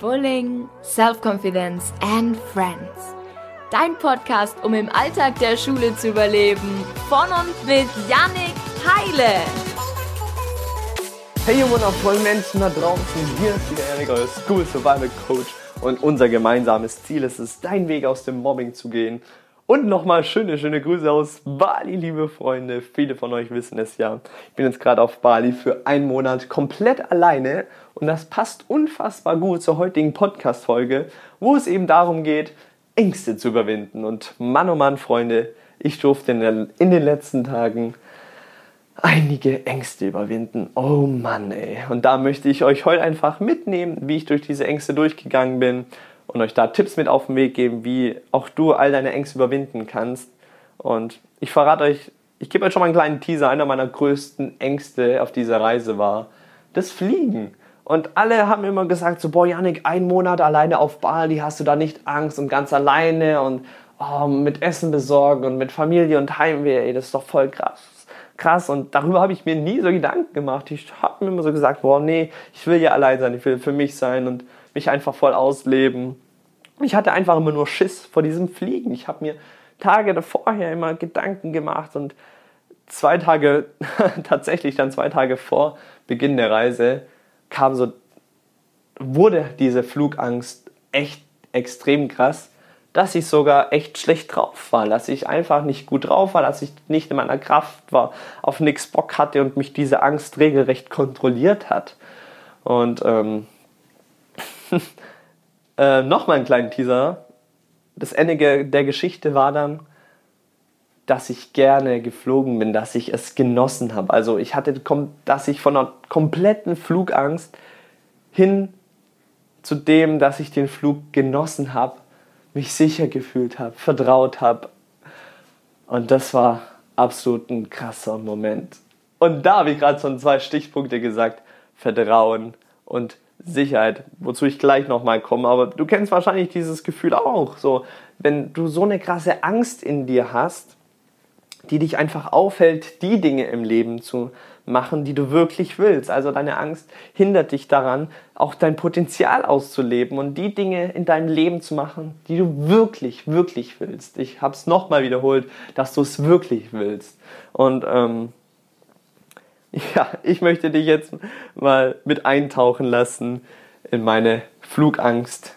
Bullying, Self-Confidence and Friends. Dein Podcast, um im Alltag der Schule zu überleben. Von und mit Yannick Heile. Hey ihr wundervollen Menschen da draußen, hier ist wieder Yannick, euer School Survival Coach. Und unser gemeinsames Ziel ist es, deinen Weg aus dem Mobbing zu gehen und nochmal schöne, schöne Grüße aus Bali, liebe Freunde. Viele von euch wissen es ja. Ich bin jetzt gerade auf Bali für einen Monat komplett alleine und das passt unfassbar gut zur heutigen Podcast-Folge, wo es eben darum geht, Ängste zu überwinden. Und Mann, oh Mann, Freunde, ich durfte in den letzten Tagen einige Ängste überwinden. Oh Mann, ey. Und da möchte ich euch heute einfach mitnehmen, wie ich durch diese Ängste durchgegangen bin und euch da Tipps mit auf den Weg geben, wie auch du all deine Ängste überwinden kannst. Und ich verrate euch, ich gebe euch schon mal einen kleinen Teaser. Einer meiner größten Ängste auf dieser Reise war das Fliegen. Und alle haben immer gesagt, so, boah, Janik, ein Monat alleine auf Bali, hast du da nicht Angst und ganz alleine und oh, mit Essen besorgen und mit Familie und Heimweh, ey, das ist doch voll krass. Krass und darüber habe ich mir nie so Gedanken gemacht. Ich habe mir immer so gesagt, boah, nee, ich will ja allein sein, ich will für mich sein und mich einfach voll ausleben. Ich hatte einfach immer nur Schiss vor diesem Fliegen. Ich habe mir Tage vorher immer Gedanken gemacht und zwei Tage, tatsächlich dann zwei Tage vor Beginn der Reise, kam so, wurde diese Flugangst echt extrem krass, dass ich sogar echt schlecht drauf war, dass ich einfach nicht gut drauf war, dass ich nicht in meiner Kraft war, auf nichts Bock hatte und mich diese Angst regelrecht kontrolliert hat. Und ähm, äh, nochmal einen kleinen Teaser. Das Ende der Geschichte war dann, dass ich gerne geflogen bin, dass ich es genossen habe. Also ich hatte, dass ich von einer kompletten Flugangst hin zu dem, dass ich den Flug genossen habe, mich sicher gefühlt habe, vertraut habe. Und das war absolut ein krasser Moment. Und da habe ich gerade schon zwei Stichpunkte gesagt. Vertrauen und Sicherheit, wozu ich gleich nochmal komme. Aber du kennst wahrscheinlich dieses Gefühl auch. So, wenn du so eine krasse Angst in dir hast, die dich einfach aufhält, die Dinge im Leben zu machen, die du wirklich willst. Also deine Angst hindert dich daran, auch dein Potenzial auszuleben und die Dinge in deinem Leben zu machen, die du wirklich, wirklich willst. Ich habe es nochmal wiederholt, dass du es wirklich willst. Und ähm, ja, ich möchte dich jetzt mal mit eintauchen lassen in meine Flugangst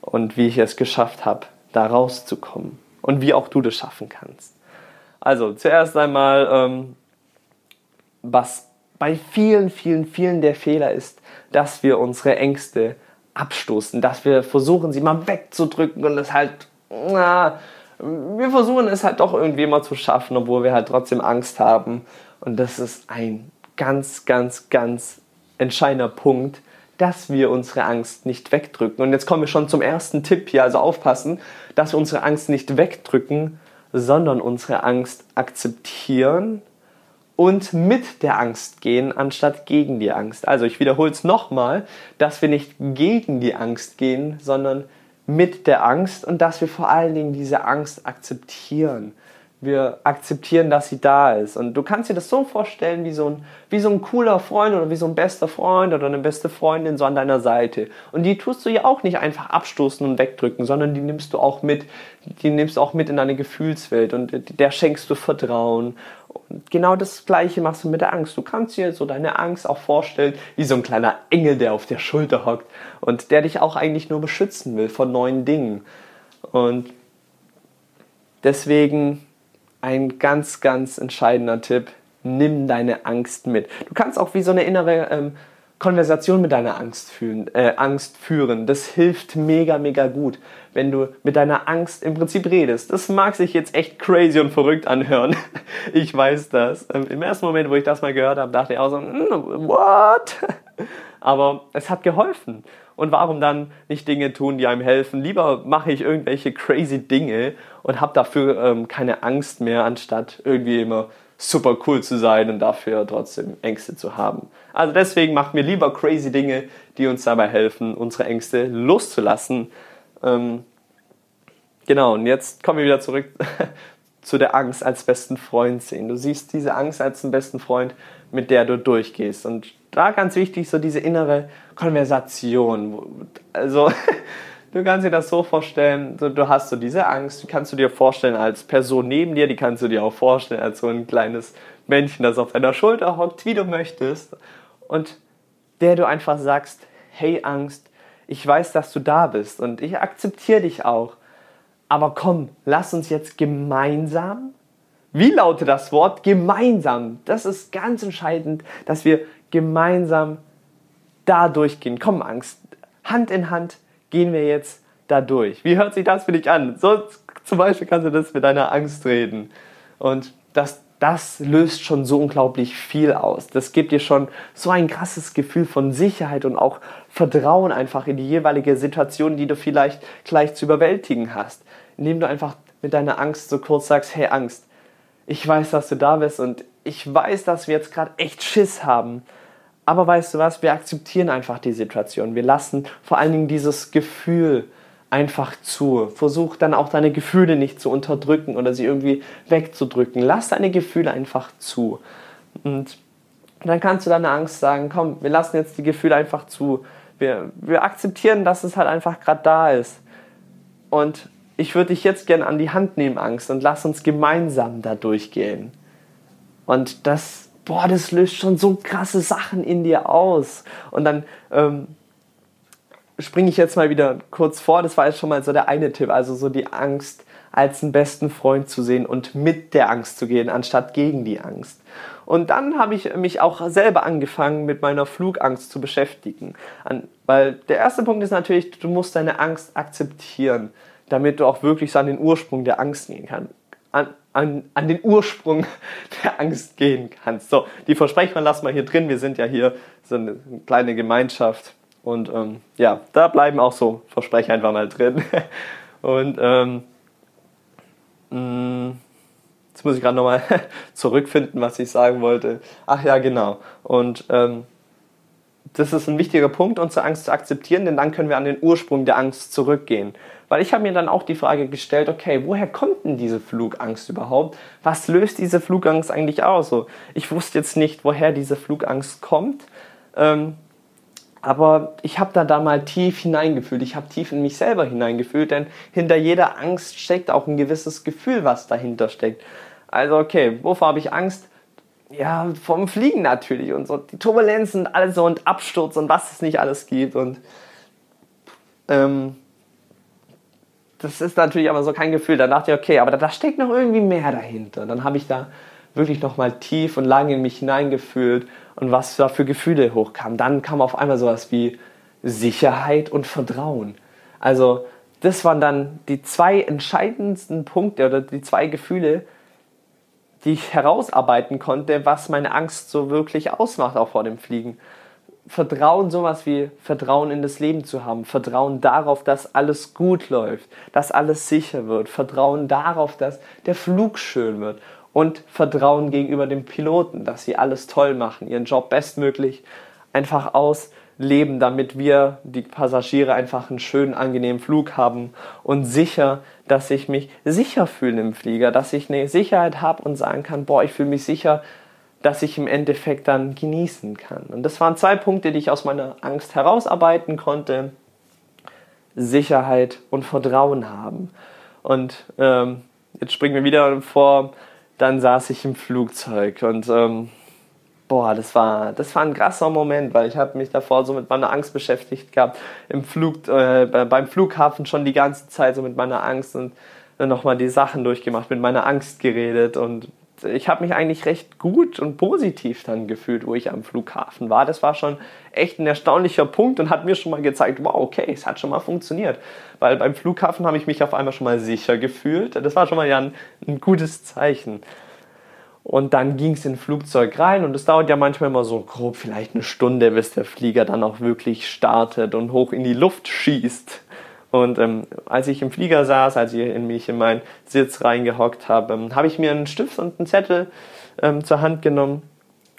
und wie ich es geschafft habe, da rauszukommen und wie auch du das schaffen kannst. Also zuerst einmal, ähm, was bei vielen, vielen, vielen der Fehler ist, dass wir unsere Ängste abstoßen, dass wir versuchen, sie mal wegzudrücken und es halt, na, wir versuchen es halt doch irgendwie mal zu schaffen, obwohl wir halt trotzdem Angst haben. Und das ist ein ganz, ganz, ganz entscheidender Punkt, dass wir unsere Angst nicht wegdrücken. Und jetzt kommen wir schon zum ersten Tipp hier, also aufpassen, dass wir unsere Angst nicht wegdrücken, sondern unsere Angst akzeptieren und mit der Angst gehen, anstatt gegen die Angst. Also ich wiederhole es nochmal, dass wir nicht gegen die Angst gehen, sondern mit der Angst und dass wir vor allen Dingen diese Angst akzeptieren wir akzeptieren, dass sie da ist. Und du kannst dir das so vorstellen, wie so, ein, wie so ein cooler Freund oder wie so ein bester Freund oder eine beste Freundin so an deiner Seite. Und die tust du ja auch nicht einfach abstoßen und wegdrücken, sondern die nimmst du auch mit, die nimmst du auch mit in deine Gefühlswelt und der schenkst du Vertrauen. Und genau das Gleiche machst du mit der Angst. Du kannst dir so deine Angst auch vorstellen, wie so ein kleiner Engel, der auf der Schulter hockt und der dich auch eigentlich nur beschützen will vor neuen Dingen. Und deswegen ein ganz, ganz entscheidender Tipp. Nimm deine Angst mit. Du kannst auch wie so eine innere ähm, Konversation mit deiner Angst, fühlen, äh, Angst führen. Das hilft mega, mega gut, wenn du mit deiner Angst im Prinzip redest. Das mag sich jetzt echt crazy und verrückt anhören. Ich weiß das. Ähm, Im ersten Moment, wo ich das mal gehört habe, dachte ich auch so, mm, what? Aber es hat geholfen. Und warum dann nicht Dinge tun, die einem helfen? Lieber mache ich irgendwelche crazy Dinge und habe dafür ähm, keine Angst mehr, anstatt irgendwie immer super cool zu sein und dafür trotzdem Ängste zu haben. Also deswegen machen wir lieber crazy Dinge, die uns dabei helfen, unsere Ängste loszulassen. Ähm, genau, und jetzt kommen wir wieder zurück zu der Angst als besten Freund sehen. Du siehst diese Angst als den besten Freund, mit der du durchgehst. Und da ganz wichtig, so diese innere Konversation. Also, du kannst dir das so vorstellen, so, du hast so diese Angst, die kannst du dir vorstellen als Person neben dir, die kannst du dir auch vorstellen als so ein kleines Männchen, das auf deiner Schulter hockt, wie du möchtest. Und der du einfach sagst, hey Angst, ich weiß, dass du da bist und ich akzeptiere dich auch. Aber komm, lass uns jetzt gemeinsam. Wie lautet das Wort? Gemeinsam. Das ist ganz entscheidend, dass wir gemeinsam da durchgehen. Komm, Angst. Hand in Hand gehen wir jetzt da durch. Wie hört sich das für dich an? So zum Beispiel kannst du das mit deiner Angst reden. Und das das löst schon so unglaublich viel aus. Das gibt dir schon so ein krasses Gefühl von Sicherheit und auch Vertrauen einfach in die jeweilige Situation, die du vielleicht gleich zu überwältigen hast. Indem du einfach mit deiner Angst so kurz sagst, hey Angst, ich weiß, dass du da bist und ich weiß, dass wir jetzt gerade echt Schiss haben. Aber weißt du was, wir akzeptieren einfach die Situation. Wir lassen vor allen Dingen dieses Gefühl einfach zu. Versuch dann auch deine Gefühle nicht zu unterdrücken oder sie irgendwie wegzudrücken. Lass deine Gefühle einfach zu. Und dann kannst du deine Angst sagen, komm, wir lassen jetzt die Gefühle einfach zu. Wir, wir akzeptieren, dass es halt einfach gerade da ist. Und ich würde dich jetzt gerne an die Hand nehmen, Angst, und lass uns gemeinsam da durchgehen. Und das, boah, das löst schon so krasse Sachen in dir aus. Und dann ähm, springe ich jetzt mal wieder kurz vor. Das war jetzt schon mal so der eine Tipp. Also so die Angst als einen besten Freund zu sehen und mit der Angst zu gehen, anstatt gegen die Angst. Und dann habe ich mich auch selber angefangen, mit meiner Flugangst zu beschäftigen. An, weil der erste Punkt ist natürlich, du musst deine Angst akzeptieren, damit du auch wirklich so an den Ursprung der Angst gehen kannst. An, an, an den Ursprung der Angst gehen kannst. So, die Versprechen lassen wir hier drin. Wir sind ja hier so eine kleine Gemeinschaft und ähm, ja, da bleiben auch so Versprechen einfach mal drin. Und ähm, mm, jetzt muss ich gerade nochmal zurückfinden, was ich sagen wollte. Ach ja, genau. Und ähm, das ist ein wichtiger Punkt, unsere Angst zu akzeptieren, denn dann können wir an den Ursprung der Angst zurückgehen. Weil ich habe mir dann auch die Frage gestellt, okay, woher kommt denn diese Flugangst überhaupt? Was löst diese Flugangst eigentlich aus? So, ich wusste jetzt nicht, woher diese Flugangst kommt. Ähm, aber ich habe da da mal tief hineingefühlt. Ich habe tief in mich selber hineingefühlt, denn hinter jeder Angst steckt auch ein gewisses Gefühl, was dahinter steckt. Also okay, wovor habe ich Angst? Ja, vom Fliegen natürlich und so die Turbulenzen und alles so und Absturz und was es nicht alles gibt und ähm, das ist natürlich aber so kein Gefühl. Da dachte ich, okay, aber da, steckt noch irgendwie mehr dahinter. Dann habe ich da wirklich nochmal tief und lange in mich hineingefühlt und was da für Gefühle hochkamen. Dann kam auf einmal sowas wie Sicherheit und Vertrauen. Also das waren dann die zwei entscheidendsten Punkte oder die zwei Gefühle, die ich herausarbeiten konnte, was meine Angst so wirklich ausmacht, auch vor dem Fliegen. Vertrauen, sowas wie Vertrauen in das Leben zu haben, Vertrauen darauf, dass alles gut läuft, dass alles sicher wird, Vertrauen darauf, dass der Flug schön wird. Und Vertrauen gegenüber dem Piloten, dass sie alles toll machen, ihren Job bestmöglich einfach ausleben, damit wir, die Passagiere, einfach einen schönen, angenehmen Flug haben und sicher, dass ich mich sicher fühle im Flieger, dass ich eine Sicherheit habe und sagen kann, boah, ich fühle mich sicher, dass ich im Endeffekt dann genießen kann. Und das waren zwei Punkte, die ich aus meiner Angst herausarbeiten konnte. Sicherheit und Vertrauen haben. Und ähm, jetzt springen wir wieder vor dann saß ich im Flugzeug und ähm, boah, das war, das war ein krasser Moment, weil ich habe mich davor so mit meiner Angst beschäftigt gehabt, im Flug, äh, beim Flughafen schon die ganze Zeit so mit meiner Angst und dann nochmal die Sachen durchgemacht, mit meiner Angst geredet und ich habe mich eigentlich recht gut und positiv dann gefühlt, wo ich am Flughafen war. Das war schon echt ein erstaunlicher Punkt und hat mir schon mal gezeigt, wow, okay, es hat schon mal funktioniert. Weil beim Flughafen habe ich mich auf einmal schon mal sicher gefühlt. Das war schon mal ja ein, ein gutes Zeichen. Und dann ging es in Flugzeug rein und es dauert ja manchmal immer so grob vielleicht eine Stunde, bis der Flieger dann auch wirklich startet und hoch in die Luft schießt. Und ähm, als ich im Flieger saß, als ich in mich in meinen Sitz reingehockt habe, ähm, habe ich mir einen Stift und einen Zettel ähm, zur Hand genommen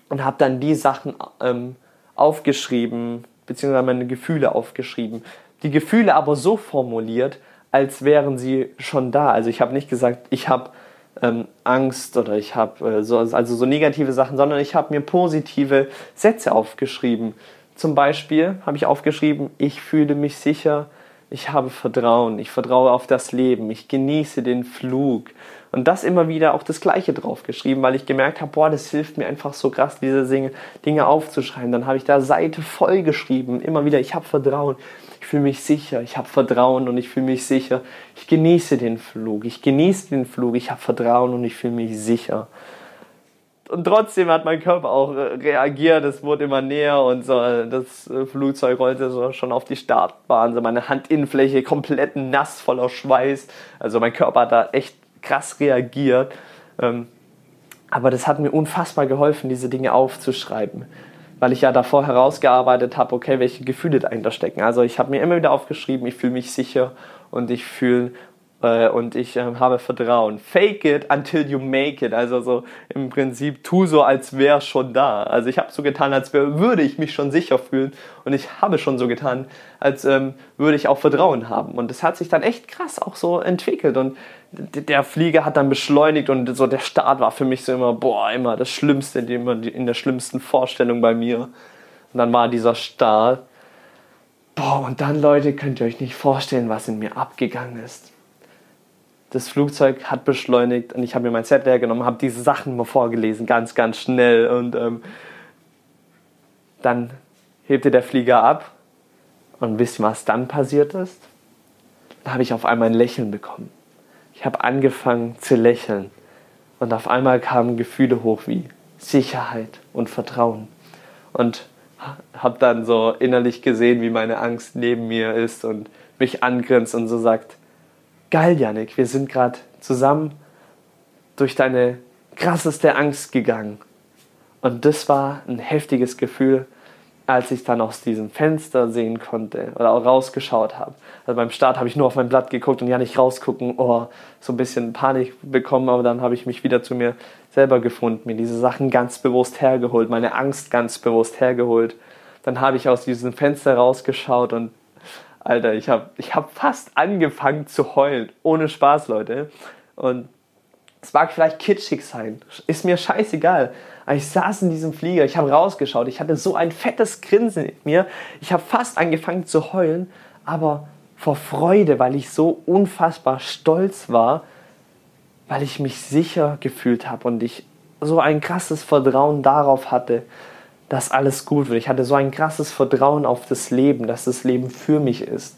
und habe dann die Sachen ähm, aufgeschrieben, beziehungsweise meine Gefühle aufgeschrieben. Die Gefühle aber so formuliert, als wären sie schon da. Also ich habe nicht gesagt, ich habe ähm, Angst oder ich habe äh, so, also so negative Sachen, sondern ich habe mir positive Sätze aufgeschrieben. Zum Beispiel habe ich aufgeschrieben, ich fühle mich sicher, ich habe Vertrauen, ich vertraue auf das Leben, ich genieße den Flug. Und das immer wieder auch das Gleiche draufgeschrieben, weil ich gemerkt habe, boah, das hilft mir einfach so krass, diese Dinge aufzuschreiben. Dann habe ich da Seite voll geschrieben, immer wieder, ich habe Vertrauen, ich fühle mich sicher, ich habe Vertrauen und ich fühle mich sicher. Ich genieße den Flug, ich genieße den Flug, ich habe Vertrauen und ich fühle mich sicher. Und trotzdem hat mein Körper auch reagiert, es wurde immer näher und so, das äh, Flugzeug rollte so schon auf die Startbahn, so meine Handinnenfläche komplett nass, voller Schweiß. Also mein Körper hat da echt krass reagiert. Ähm, aber das hat mir unfassbar geholfen, diese Dinge aufzuschreiben weil ich ja davor herausgearbeitet habe, okay, welche Gefühle dahinter stecken. Also ich habe mir immer wieder aufgeschrieben, ich fühle mich sicher und ich fühle und ich äh, habe Vertrauen. Fake it until you make it. Also so im Prinzip tu so, als wäre schon da. Also ich habe so getan, als wär, würde ich mich schon sicher fühlen und ich habe schon so getan, als ähm, würde ich auch Vertrauen haben. Und das hat sich dann echt krass auch so entwickelt und der Flieger hat dann beschleunigt und so der Start war für mich so immer, boah, immer das Schlimmste, immer in der schlimmsten Vorstellung bei mir. Und dann war dieser Start. Boah, und dann, Leute, könnt ihr euch nicht vorstellen, was in mir abgegangen ist das Flugzeug hat beschleunigt und ich habe mir mein Set leer genommen, habe diese Sachen mal vorgelesen, ganz, ganz schnell. Und ähm, dann hebte der Flieger ab. Und wisst ihr, was dann passiert ist? Da habe ich auf einmal ein Lächeln bekommen. Ich habe angefangen zu lächeln. Und auf einmal kamen Gefühle hoch wie Sicherheit und Vertrauen. Und habe dann so innerlich gesehen, wie meine Angst neben mir ist und mich angrinst und so sagt, geil, Janik, wir sind gerade zusammen durch deine krasseste Angst gegangen. Und das war ein heftiges Gefühl, als ich dann aus diesem Fenster sehen konnte oder auch rausgeschaut habe. Also beim Start habe ich nur auf mein Blatt geguckt und ja nicht rausgucken, oh, so ein bisschen Panik bekommen, aber dann habe ich mich wieder zu mir selber gefunden, mir diese Sachen ganz bewusst hergeholt, meine Angst ganz bewusst hergeholt. Dann habe ich aus diesem Fenster rausgeschaut und Alter, ich habe ich hab fast angefangen zu heulen. Ohne Spaß, Leute. Und es mag vielleicht kitschig sein. Ist mir scheißegal. Aber ich saß in diesem Flieger, ich habe rausgeschaut, ich hatte so ein fettes Grinsen in mir. Ich habe fast angefangen zu heulen, aber vor Freude, weil ich so unfassbar stolz war, weil ich mich sicher gefühlt habe und ich so ein krasses Vertrauen darauf hatte, dass alles gut wird. Ich hatte so ein krasses Vertrauen auf das Leben, dass das Leben für mich ist.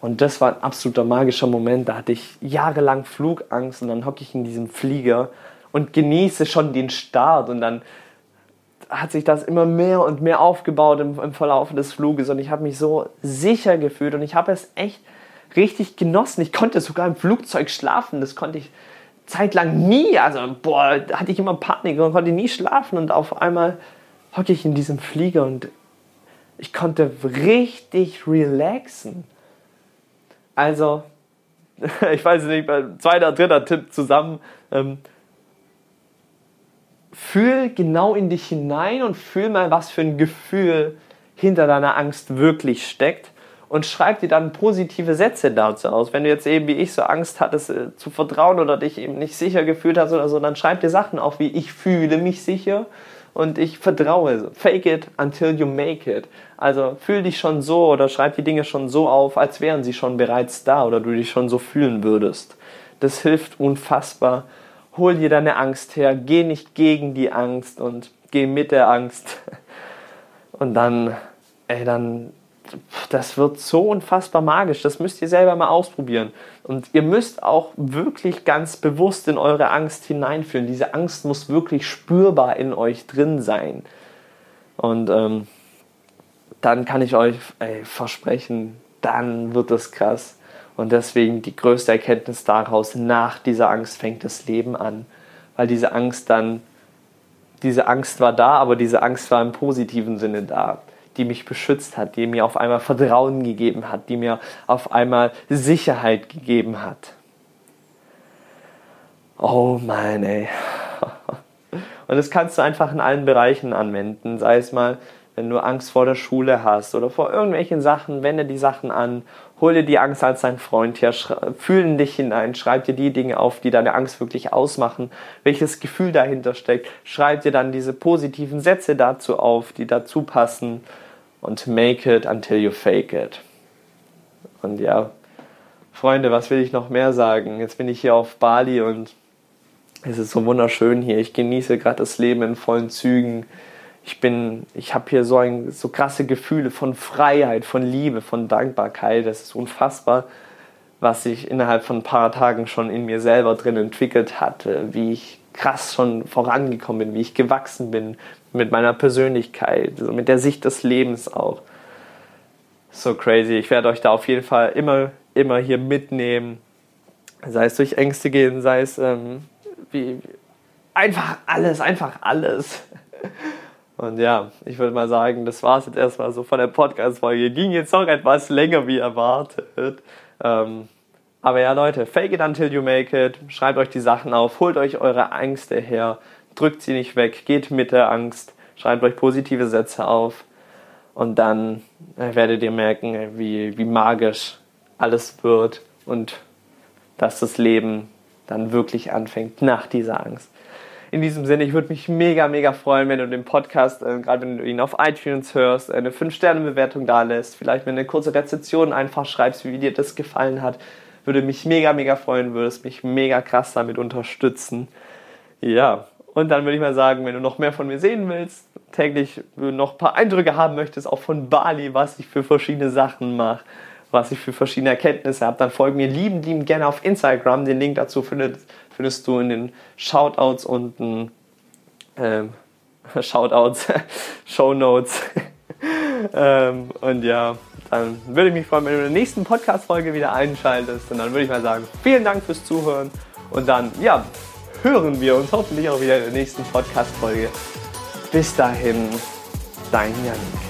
Und das war ein absoluter magischer Moment. Da hatte ich jahrelang Flugangst und dann hocke ich in diesem Flieger und genieße schon den Start. Und dann hat sich das immer mehr und mehr aufgebaut im, im Verlauf des Fluges. Und ich habe mich so sicher gefühlt und ich habe es echt richtig genossen. Ich konnte sogar im Flugzeug schlafen. Das konnte ich zeitlang nie. Also, boah, da hatte ich immer Panik und konnte nie schlafen. Und auf einmal hocke ich in diesem Flieger und ich konnte richtig relaxen. Also, ich weiß nicht, zweiter, dritter Tipp zusammen. Ähm, fühl genau in dich hinein und fühl mal, was für ein Gefühl hinter deiner Angst wirklich steckt und schreib dir dann positive Sätze dazu aus. Wenn du jetzt eben wie ich so Angst hattest äh, zu vertrauen oder dich eben nicht sicher gefühlt hast oder so, dann schreib dir Sachen auf wie ich fühle mich sicher und ich vertraue. Fake it until you make it. Also fühl dich schon so oder schreib die Dinge schon so auf, als wären sie schon bereits da oder du dich schon so fühlen würdest. Das hilft unfassbar. Hol dir deine Angst her, geh nicht gegen die Angst und geh mit der Angst. Und dann, ey, dann das wird so unfassbar magisch. Das müsst ihr selber mal ausprobieren. Und ihr müsst auch wirklich ganz bewusst in eure Angst hineinfühlen. Diese Angst muss wirklich spürbar in euch drin sein. Und ähm, dann kann ich euch ey, versprechen, dann wird es krass. Und deswegen die größte Erkenntnis daraus, nach dieser Angst fängt das Leben an. Weil diese Angst dann, diese Angst war da, aber diese Angst war im positiven Sinne da die mich beschützt hat, die mir auf einmal Vertrauen gegeben hat, die mir auf einmal Sicherheit gegeben hat. Oh mein ey. Und das kannst du einfach in allen Bereichen anwenden, sei es mal wenn du Angst vor der Schule hast oder vor irgendwelchen Sachen, wende die Sachen an, hol dir die Angst als dein Freund her, fühl in dich hinein, schreib dir die Dinge auf, die deine Angst wirklich ausmachen, welches Gefühl dahinter steckt, schreib dir dann diese positiven Sätze dazu auf, die dazu passen und make it until you fake it. Und ja, Freunde, was will ich noch mehr sagen? Jetzt bin ich hier auf Bali und es ist so wunderschön hier. Ich genieße gerade das Leben in vollen Zügen ich bin, ich habe hier so, ein, so krasse Gefühle von Freiheit, von Liebe, von Dankbarkeit. Das ist unfassbar, was sich innerhalb von ein paar Tagen schon in mir selber drin entwickelt hatte, wie ich krass schon vorangekommen bin, wie ich gewachsen bin mit meiner Persönlichkeit, so mit der Sicht des Lebens auch. So crazy. Ich werde euch da auf jeden Fall immer, immer hier mitnehmen. Sei es durch Ängste gehen, sei es ähm, wie, einfach alles, einfach alles. Und ja, ich würde mal sagen, das war es jetzt erstmal so von der Podcast-Folge. Ging jetzt noch etwas länger wie erwartet. Ähm, aber ja, Leute, fake it until you make it. Schreibt euch die Sachen auf, holt euch eure Ängste her, drückt sie nicht weg, geht mit der Angst, schreibt euch positive Sätze auf. Und dann äh, werdet ihr merken, wie, wie magisch alles wird und dass das Leben dann wirklich anfängt nach dieser Angst. In diesem Sinne, ich würde mich mega, mega freuen, wenn du den Podcast, äh, gerade wenn du ihn auf iTunes hörst, eine 5-Sterne-Bewertung da lässt, vielleicht mir eine kurze Rezension einfach schreibst, wie dir das gefallen hat. Würde mich mega, mega freuen, würdest mich mega krass damit unterstützen. Ja, und dann würde ich mal sagen, wenn du noch mehr von mir sehen willst, täglich noch ein paar Eindrücke haben möchtest, auch von Bali, was ich für verschiedene Sachen mache, was ich für verschiedene Erkenntnisse habe, dann folge mir lieben, lieben gerne auf Instagram. Den Link dazu findest, findest du in den Shoutouts unten. Ähm, Shoutouts, Shownotes. ähm, und ja, dann würde ich mich freuen, wenn du in der nächsten Podcast-Folge wieder einschaltest. Und dann würde ich mal sagen, vielen Dank fürs Zuhören. Und dann, ja, hören wir uns hoffentlich auch wieder in der nächsten Podcast-Folge. Bis dahin, dein Janik.